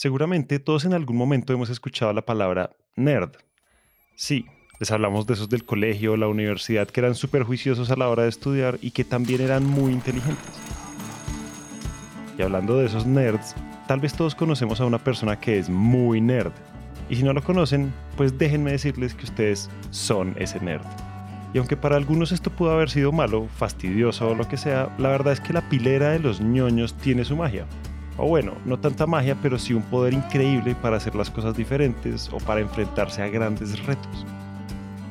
Seguramente todos en algún momento hemos escuchado la palabra nerd. Sí, les hablamos de esos del colegio o la universidad que eran súper juiciosos a la hora de estudiar y que también eran muy inteligentes. Y hablando de esos nerds, tal vez todos conocemos a una persona que es muy nerd. Y si no lo conocen, pues déjenme decirles que ustedes son ese nerd. Y aunque para algunos esto pudo haber sido malo, fastidioso o lo que sea, la verdad es que la pilera de los ñoños tiene su magia. O bueno, no tanta magia, pero sí un poder increíble para hacer las cosas diferentes o para enfrentarse a grandes retos.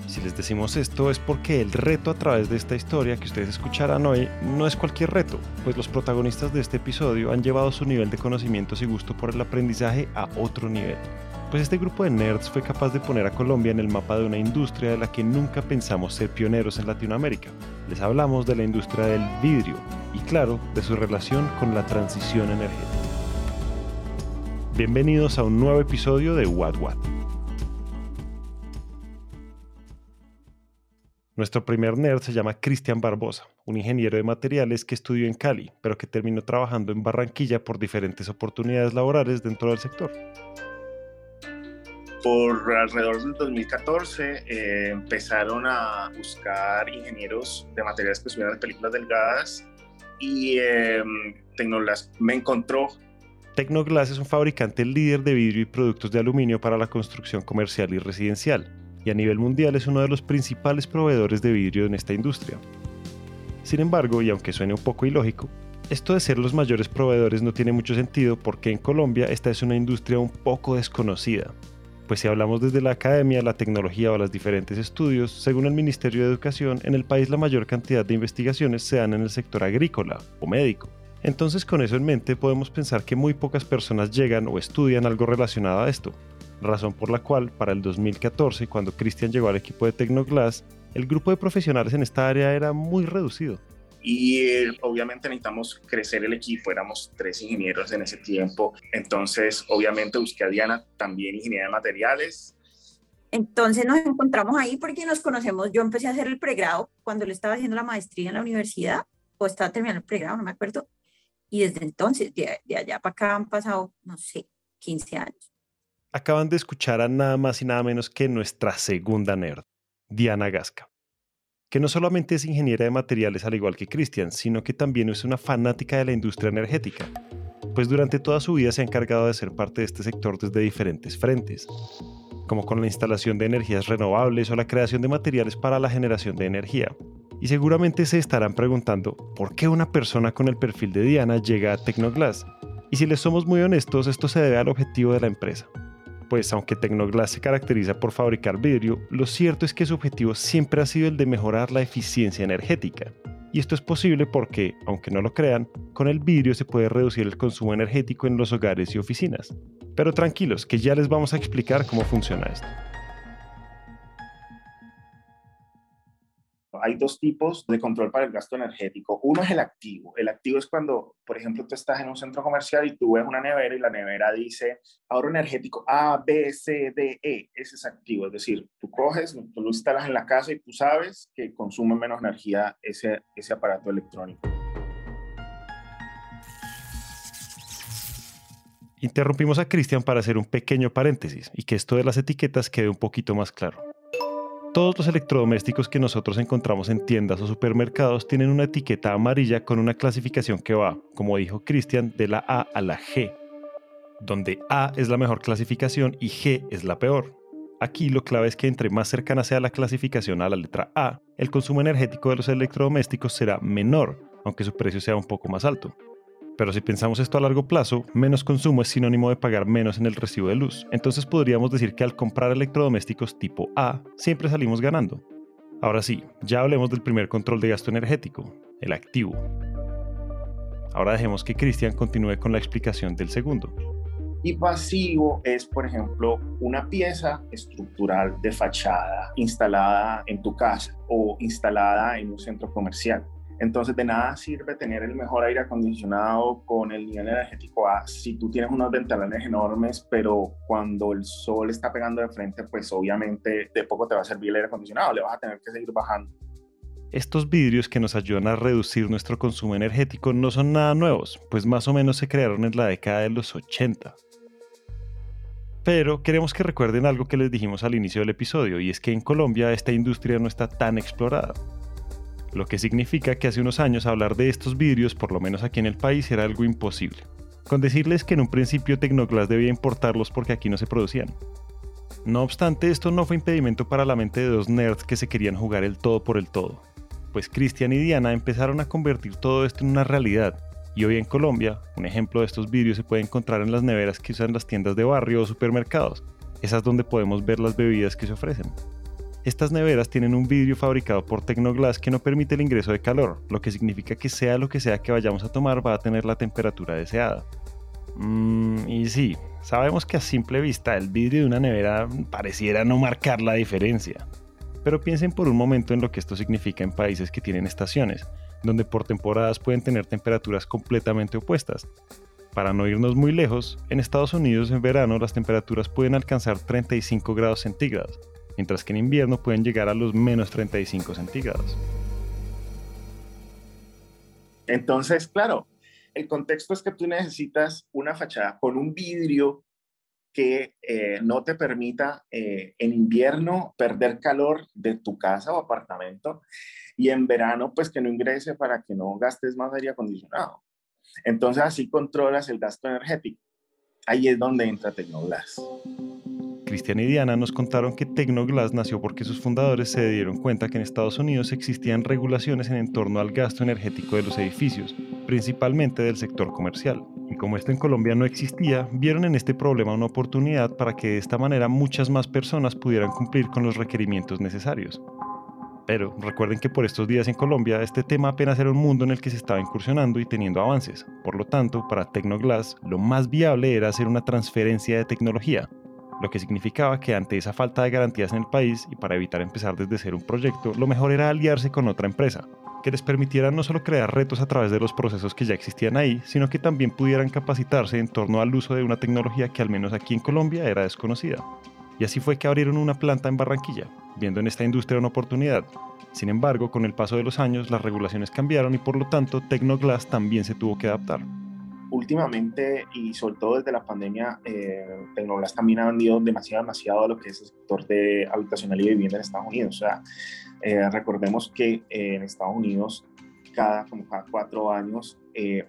Si les decimos esto es porque el reto a través de esta historia que ustedes escucharán hoy no es cualquier reto, pues los protagonistas de este episodio han llevado su nivel de conocimientos y gusto por el aprendizaje a otro nivel. Pues este grupo de nerds fue capaz de poner a Colombia en el mapa de una industria de la que nunca pensamos ser pioneros en Latinoamérica. Les hablamos de la industria del vidrio y claro, de su relación con la transición energética. Bienvenidos a un nuevo episodio de What What. Nuestro primer nerd se llama Cristian Barbosa, un ingeniero de materiales que estudió en Cali, pero que terminó trabajando en Barranquilla por diferentes oportunidades laborales dentro del sector. Por alrededor del 2014 eh, empezaron a buscar ingenieros de materiales que estuvieran en películas delgadas y eh, Tecnoglass me encontró. Tecnoglass es un fabricante líder de vidrio y productos de aluminio para la construcción comercial y residencial y a nivel mundial es uno de los principales proveedores de vidrio en esta industria. Sin embargo, y aunque suene un poco ilógico, esto de ser los mayores proveedores no tiene mucho sentido porque en Colombia esta es una industria un poco desconocida. Pues si hablamos desde la academia, la tecnología o los diferentes estudios, según el Ministerio de Educación, en el país la mayor cantidad de investigaciones se dan en el sector agrícola o médico. Entonces con eso en mente podemos pensar que muy pocas personas llegan o estudian algo relacionado a esto, razón por la cual para el 2014, cuando Cristian llegó al equipo de Tecnoglass, el grupo de profesionales en esta área era muy reducido. Y eh, obviamente necesitamos crecer el equipo, éramos tres ingenieros en ese tiempo, entonces obviamente busqué a Diana, también ingeniera de materiales. Entonces nos encontramos ahí porque nos conocemos, yo empecé a hacer el pregrado cuando le estaba haciendo la maestría en la universidad, o estaba terminando el pregrado, no me acuerdo, y desde entonces, de, allá para acá han pasado, no sé, 15 años. Acaban de escuchar a nada más y nada menos que nuestra segunda nerd, Diana Gasca, que no solamente es ingeniera de materiales al igual que Cristian, sino que también es una fanática de la industria energética, pues durante toda su vida se ha encargado de ser parte de este sector desde diferentes frentes, como con la instalación de energías renovables o la creación de materiales para la generación de energía. Y seguramente se estarán preguntando por qué una persona con el perfil de Diana llega a Tecnoglass. Y si les somos muy honestos, esto se debe al objetivo de la empresa, pues aunque Tecnoglass se caracteriza por fabricar vidrio, lo cierto es que su objetivo siempre ha sido el de mejorar la eficiencia energética. Y esto es posible porque, aunque no lo crean, con el vidrio se puede reducir el consumo energético en los hogares y oficinas. Pero tranquilos, que ya les vamos a explicar cómo funciona esto. Hay dos tipos de control para el gasto energético. Uno es el activo. El activo es cuando, por ejemplo, tú estás en un centro comercial y tú ves una nevera y la nevera dice ahorro energético A, B, C, D, E. Ese es activo. Es decir, tú coges, tú lo instalas en la casa y tú sabes que consume menos energía ese, ese aparato electrónico. Interrumpimos a Cristian para hacer un pequeño paréntesis y que esto de las etiquetas quede un poquito más claro. Todos los electrodomésticos que nosotros encontramos en tiendas o supermercados tienen una etiqueta amarilla con una clasificación que va, como dijo Cristian, de la A a la G, donde A es la mejor clasificación y G es la peor. Aquí lo clave es que entre más cercana sea la clasificación a la letra A, el consumo energético de los electrodomésticos será menor, aunque su precio sea un poco más alto. Pero si pensamos esto a largo plazo, menos consumo es sinónimo de pagar menos en el recibo de luz. Entonces podríamos decir que al comprar electrodomésticos tipo A, siempre salimos ganando. Ahora sí, ya hablemos del primer control de gasto energético, el activo. Ahora dejemos que Cristian continúe con la explicación del segundo. Y pasivo es, por ejemplo, una pieza estructural de fachada instalada en tu casa o instalada en un centro comercial. Entonces, de nada sirve tener el mejor aire acondicionado con el nivel energético A si tú tienes unos ventanales enormes, pero cuando el sol está pegando de frente, pues obviamente de poco te va a servir el aire acondicionado, le vas a tener que seguir bajando. Estos vidrios que nos ayudan a reducir nuestro consumo energético no son nada nuevos, pues más o menos se crearon en la década de los 80. Pero queremos que recuerden algo que les dijimos al inicio del episodio, y es que en Colombia esta industria no está tan explorada. Lo que significa que hace unos años hablar de estos vidrios, por lo menos aquí en el país, era algo imposible. Con decirles que en un principio Tecnoglass debía importarlos porque aquí no se producían. No obstante, esto no fue impedimento para la mente de dos nerds que se querían jugar el todo por el todo. Pues Cristian y Diana empezaron a convertir todo esto en una realidad, y hoy en Colombia, un ejemplo de estos vidrios se puede encontrar en las neveras que usan las tiendas de barrio o supermercados, esas donde podemos ver las bebidas que se ofrecen. Estas neveras tienen un vidrio fabricado por Tecnoglass que no permite el ingreso de calor, lo que significa que sea lo que sea que vayamos a tomar va a tener la temperatura deseada. Mm, y sí, sabemos que a simple vista el vidrio de una nevera pareciera no marcar la diferencia. Pero piensen por un momento en lo que esto significa en países que tienen estaciones, donde por temporadas pueden tener temperaturas completamente opuestas. Para no irnos muy lejos, en Estados Unidos en verano las temperaturas pueden alcanzar 35 grados centígrados, mientras que en invierno pueden llegar a los menos 35 centígrados. Entonces, claro, el contexto es que tú necesitas una fachada con un vidrio que eh, no te permita eh, en invierno perder calor de tu casa o apartamento y en verano pues que no ingrese para que no gastes más aire acondicionado. Entonces así controlas el gasto energético. Ahí es donde entra Tecnoglass. Cristian y Diana nos contaron que Tecnoglass nació porque sus fundadores se dieron cuenta que en Estados Unidos existían regulaciones en torno al gasto energético de los edificios, principalmente del sector comercial. Y como esto en Colombia no existía, vieron en este problema una oportunidad para que de esta manera muchas más personas pudieran cumplir con los requerimientos necesarios. Pero recuerden que por estos días en Colombia este tema apenas era un mundo en el que se estaba incursionando y teniendo avances. Por lo tanto, para Tecnoglass lo más viable era hacer una transferencia de tecnología, lo que significaba que ante esa falta de garantías en el país y para evitar empezar desde cero un proyecto, lo mejor era aliarse con otra empresa, que les permitiera no solo crear retos a través de los procesos que ya existían ahí, sino que también pudieran capacitarse en torno al uso de una tecnología que al menos aquí en Colombia era desconocida. Y así fue que abrieron una planta en Barranquilla, viendo en esta industria una oportunidad. Sin embargo, con el paso de los años, las regulaciones cambiaron y por lo tanto Tecnoglass también se tuvo que adaptar últimamente y sobre todo desde la pandemia, eh, también ha vendido demasiado, demasiado lo que es el sector de habitacional y vivienda en Estados Unidos. O sea, eh, recordemos que eh, en Estados Unidos cada, como cada cuatro años eh,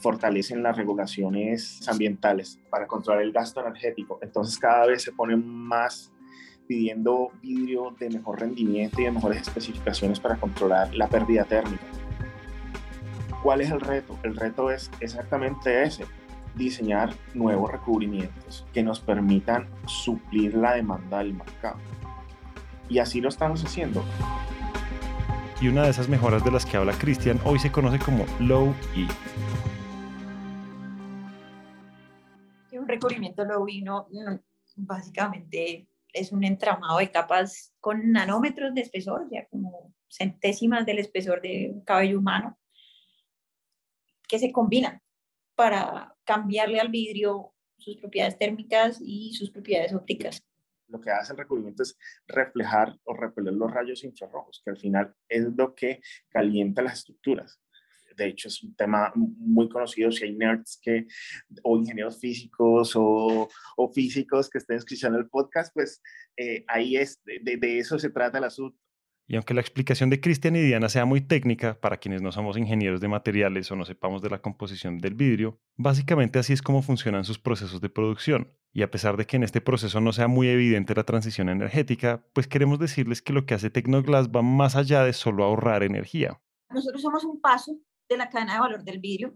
fortalecen las regulaciones ambientales para controlar el gasto energético. Entonces cada vez se ponen más pidiendo vidrio de mejor rendimiento y de mejores especificaciones para controlar la pérdida térmica. ¿Cuál es el reto? El reto es exactamente ese, diseñar nuevos recubrimientos que nos permitan suplir la demanda del mercado. Y así lo estamos haciendo. Y una de esas mejoras de las que habla Cristian hoy se conoce como Low E. Un recubrimiento Low E no, básicamente es un entramado de capas con nanómetros de espesor, ya como centésimas del espesor de un cabello humano, que se combinan para cambiarle al vidrio sus propiedades térmicas y sus propiedades ópticas. Lo que hace el recubrimiento es reflejar o repeler los rayos infrarrojos, que al final es lo que calienta las estructuras. De hecho, es un tema muy conocido. Si hay nerds que, o ingenieros físicos o, físicos que estén escuchando el podcast, pues eh, ahí es, de, de, eso se trata el asunto. Y aunque la explicación de Cristian y Diana sea muy técnica, para quienes no somos ingenieros de materiales o no sepamos de la composición del vidrio, básicamente así es como funcionan sus procesos de producción. Y a pesar de que en este proceso no sea muy evidente la transición energética, pues queremos decirles que lo que hace Tecnoglass va más allá de solo ahorrar energía. Nosotros somos un paso de la cadena de valor del vidrio.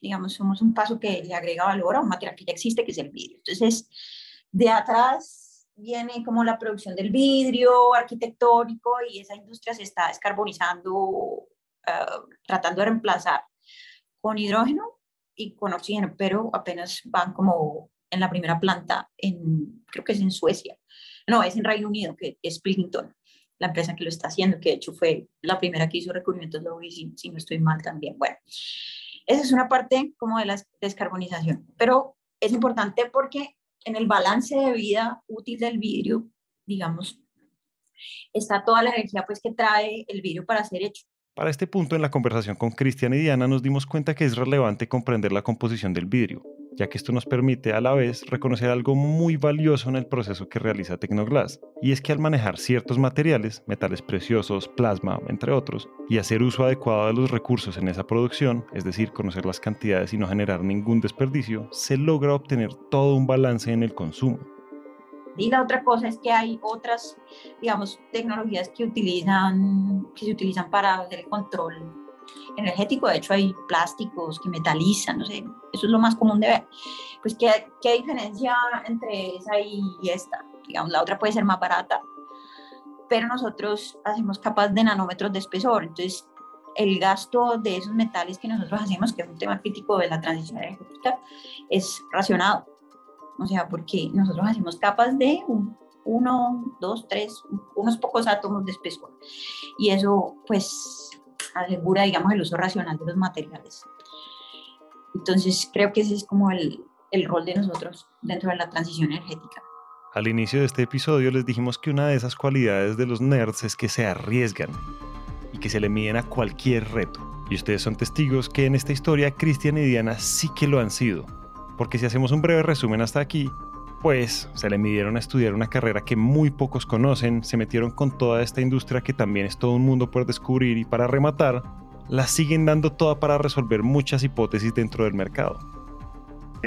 Digamos, somos un paso que le agrega valor a un material que ya existe, que es el vidrio. Entonces, de atrás viene como la producción del vidrio arquitectónico y esa industria se está descarbonizando, uh, tratando de reemplazar con hidrógeno y con oxígeno, pero apenas van como en la primera planta, en, creo que es en Suecia, no, es en Reino Unido, que es Pilkington, la empresa que lo está haciendo, que de hecho fue la primera que hizo recubrimientos de si, si no estoy mal también. Bueno, esa es una parte como de la descarbonización, pero es importante porque en el balance de vida útil del vidrio, digamos, está toda la energía pues que trae el vidrio para ser hecho. Para este punto en la conversación con Cristian y Diana nos dimos cuenta que es relevante comprender la composición del vidrio, ya que esto nos permite a la vez reconocer algo muy valioso en el proceso que realiza Tecnoglass, y es que al manejar ciertos materiales, metales preciosos, plasma, entre otros, y hacer uso adecuado de los recursos en esa producción, es decir, conocer las cantidades y no generar ningún desperdicio, se logra obtener todo un balance en el consumo. Y la otra cosa es que hay otras, digamos, tecnologías que utilizan, que se utilizan para hacer el control energético. De hecho, hay plásticos que metalizan, no sé, eso es lo más común de ver. Pues, ¿qué, qué diferencia entre esa y esta? Digamos, la otra puede ser más barata, pero nosotros hacemos capas de nanómetros de espesor. Entonces, el gasto de esos metales que nosotros hacemos, que es un tema crítico de la transición energética, es racionado. O sea, porque nosotros hacemos capas de uno, dos, tres, unos pocos átomos de espesor. Y eso, pues, asegura, digamos, el uso racional de los materiales. Entonces, creo que ese es como el, el rol de nosotros dentro de la transición energética. Al inicio de este episodio les dijimos que una de esas cualidades de los nerds es que se arriesgan y que se le miden a cualquier reto. Y ustedes son testigos que en esta historia Cristian y Diana sí que lo han sido porque si hacemos un breve resumen hasta aquí, pues se le midieron a estudiar una carrera que muy pocos conocen, se metieron con toda esta industria que también es todo un mundo por descubrir y para rematar, la siguen dando toda para resolver muchas hipótesis dentro del mercado.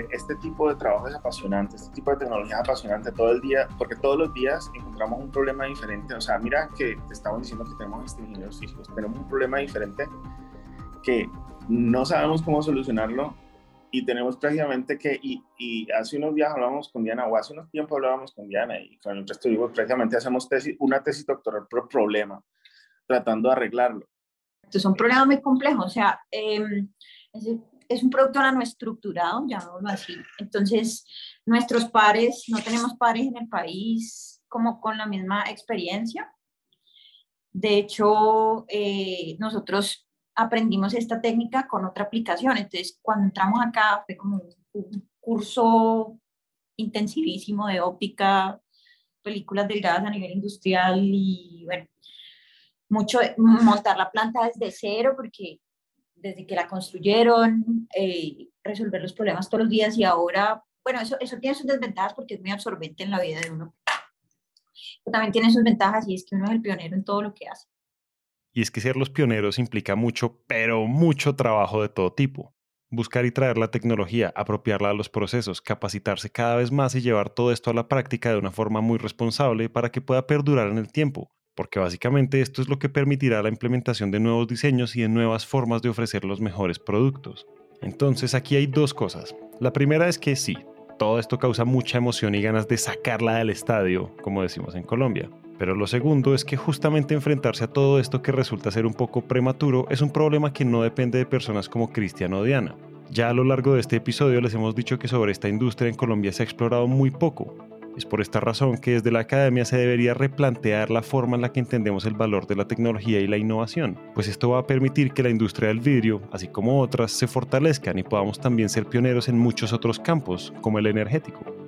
Este tipo de trabajo es apasionante, este tipo de tecnología es apasionante todo el día, porque todos los días encontramos un problema diferente. O sea, mira que te estamos diciendo que tenemos este ingenieros físicos, tenemos un problema diferente que no sabemos cómo solucionarlo y tenemos prácticamente que, y, y, hace unos días hablábamos con Diana, o hace unos tiempos hablábamos con Diana y con el resto digo, prácticamente hacemos tesis, una tesis doctoral por problema, tratando de arreglarlo. Entonces, son problemas muy complejos, o sea, eh, es, es, un producto no estructurado, llamémoslo así. Entonces, nuestros pares, no tenemos pares en el país como con la misma experiencia. De hecho, eh, nosotros aprendimos esta técnica con otra aplicación. Entonces, cuando entramos acá fue como un curso intensivísimo de óptica, películas delgadas a nivel industrial y bueno, mucho montar la planta desde cero porque desde que la construyeron, eh, resolver los problemas todos los días y ahora, bueno, eso, eso tiene sus desventajas porque es muy absorbente en la vida de uno. Pero también tiene sus ventajas y es que uno es el pionero en todo lo que hace. Y es que ser los pioneros implica mucho, pero mucho trabajo de todo tipo. Buscar y traer la tecnología, apropiarla a los procesos, capacitarse cada vez más y llevar todo esto a la práctica de una forma muy responsable para que pueda perdurar en el tiempo, porque básicamente esto es lo que permitirá la implementación de nuevos diseños y de nuevas formas de ofrecer los mejores productos. Entonces aquí hay dos cosas. La primera es que sí, todo esto causa mucha emoción y ganas de sacarla del estadio, como decimos en Colombia. Pero lo segundo es que justamente enfrentarse a todo esto que resulta ser un poco prematuro es un problema que no depende de personas como Cristian o Diana. Ya a lo largo de este episodio les hemos dicho que sobre esta industria en Colombia se ha explorado muy poco. Es por esta razón que desde la academia se debería replantear la forma en la que entendemos el valor de la tecnología y la innovación, pues esto va a permitir que la industria del vidrio, así como otras, se fortalezcan y podamos también ser pioneros en muchos otros campos, como el energético.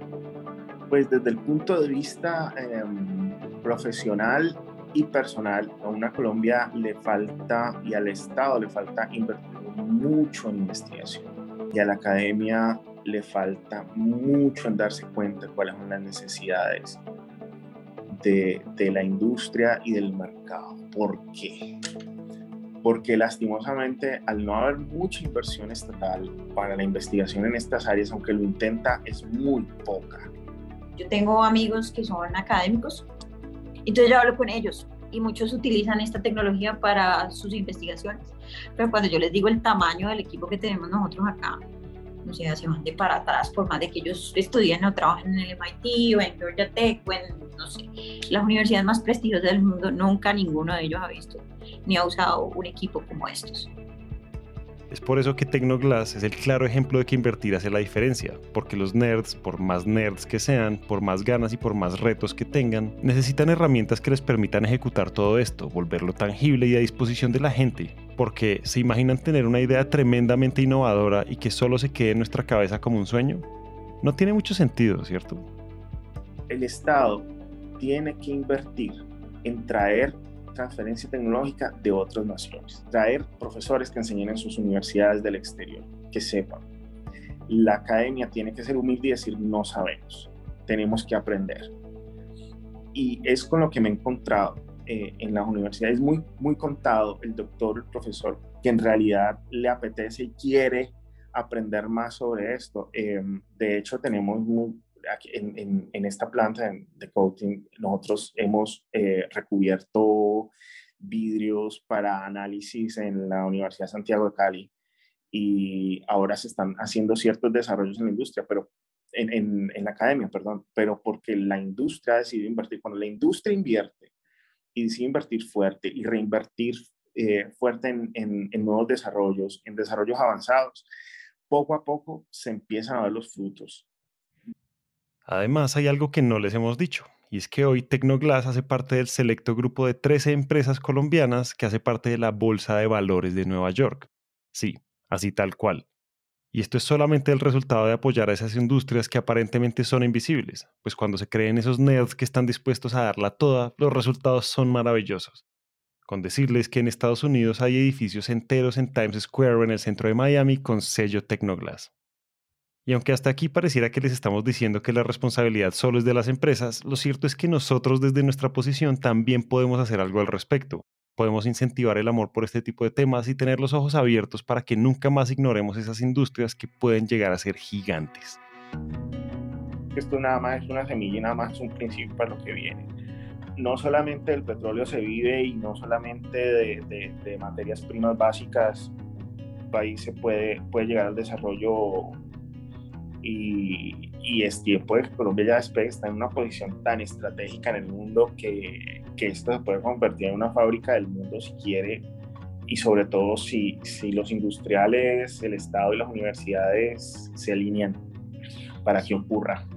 Pues desde el punto de vista em, profesional y personal, a una Colombia le falta y al Estado le falta invertir mucho en investigación y a la academia le falta mucho en darse cuenta de cuáles son las necesidades de, de la industria y del mercado. ¿Por qué? Porque lastimosamente al no haber mucha inversión estatal para la investigación en estas áreas, aunque lo intenta, es muy poca. Yo tengo amigos que son académicos entonces yo hablo con ellos y muchos utilizan esta tecnología para sus investigaciones. Pero cuando yo les digo el tamaño del equipo que tenemos nosotros acá, no sé, se van de para atrás, por más de que ellos estudien o trabajen en el MIT o en Georgia Tech o en, no sé, las universidades más prestigiosas del mundo, nunca ninguno de ellos ha visto ni ha usado un equipo como estos. Es por eso que Tecnoglass es el claro ejemplo de que invertir hace la diferencia, porque los nerds, por más nerds que sean, por más ganas y por más retos que tengan, necesitan herramientas que les permitan ejecutar todo esto, volverlo tangible y a disposición de la gente, porque se imaginan tener una idea tremendamente innovadora y que solo se quede en nuestra cabeza como un sueño. No tiene mucho sentido, ¿cierto? El Estado tiene que invertir en traer transferencia tecnológica de otras naciones, traer profesores que enseñen en sus universidades del exterior, que sepan. la academia tiene que ser humilde y decir no sabemos, tenemos que aprender. Y es con lo que me he encontrado eh, en las universidades, muy, muy contado el doctor, el profesor, que en realidad le apetece y quiere aprender más sobre esto. Em, de hecho, tenemos en, en, esta planta de coating, nosotros hemos eh, recubierto vidrios para análisis en la Universidad de Santiago de Cali y ahora se están haciendo ciertos desarrollos en la industria, pero en, en, la academia, perdón, pero porque la industria ha decidido invertir. Cuando la industria invierte y decide invertir fuerte y reinvertir eh, fuerte en, en, nuevos desarrollos, en desarrollos avanzados, poco a poco se empiezan a ver los frutos. Además, hay algo que no les hemos dicho, y es que hoy Tecnoglass hace parte del selecto grupo de 13 empresas colombianas que hace parte de la Bolsa de Valores de Nueva York. Sí, así tal cual. Y esto es solamente el resultado de apoyar a esas industrias que aparentemente son invisibles, pues cuando se creen esos nerds que están dispuestos a darla toda, los resultados son maravillosos. Con decirles que en Estados Unidos hay edificios enteros en Times Square o en el centro de Miami con sello Tecnoglass. Y aunque hasta aquí pareciera que les estamos diciendo que la responsabilidad solo es de las empresas, lo cierto es que nosotros desde nuestra posición también podemos hacer algo al respecto, podemos incentivar el amor por este tipo de temas y tener los ojos abiertos para que nunca más ignoremos esas industrias que pueden llegar a ser gigantes. Esto nada más es una semilla y nada más es un principio para lo que viene. No solamente el petróleo se vive y no solamente de, de, materias primas básicas, el país se puede, puede llegar al desarrollo y, y es tiempo de que Colombia ya despegue, está en una posición tan estratégica en el mundo que, que esto se puede convertir en una fábrica del mundo si quiere y sobre todo si, si los industriales, el Estado y las universidades se alinean para que ocurra.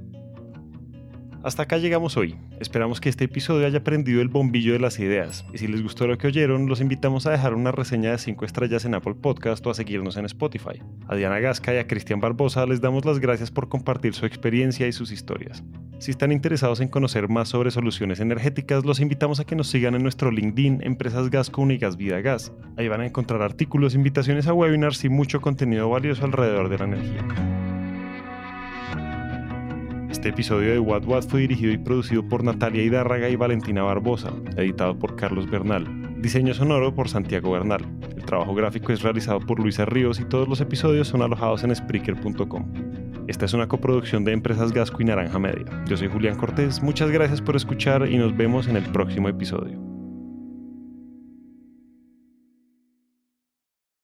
Hasta acá llegamos hoy. Esperamos que este episodio haya prendido el bombillo de las ideas. Y si les gustó lo que oyeron, los invitamos a dejar una reseña de 5 estrellas en Apple Podcast o a seguirnos en Spotify. A Diana Gasca y a Cristian Barbosa les damos las gracias por compartir su experiencia y sus historias. Si están interesados en conocer más sobre soluciones energéticas, los invitamos a que nos sigan en nuestro LinkedIn Empresas Gas Gas Vida Gas. Ahí van a encontrar artículos, invitaciones a webinars y mucho contenido valioso alrededor de la energía. Este episodio de What What fue dirigido y producido por Natalia Hidárraga y Valentina Barbosa, editado por Carlos Bernal. Diseño sonoro por Santiago Bernal. El trabajo gráfico es realizado por Luisa Ríos y todos los episodios son alojados en Spreaker.com. Esta es una coproducción de Empresas Gasco y Naranja Media. Yo soy Julián Cortés, muchas gracias por escuchar y nos vemos en el próximo episodio.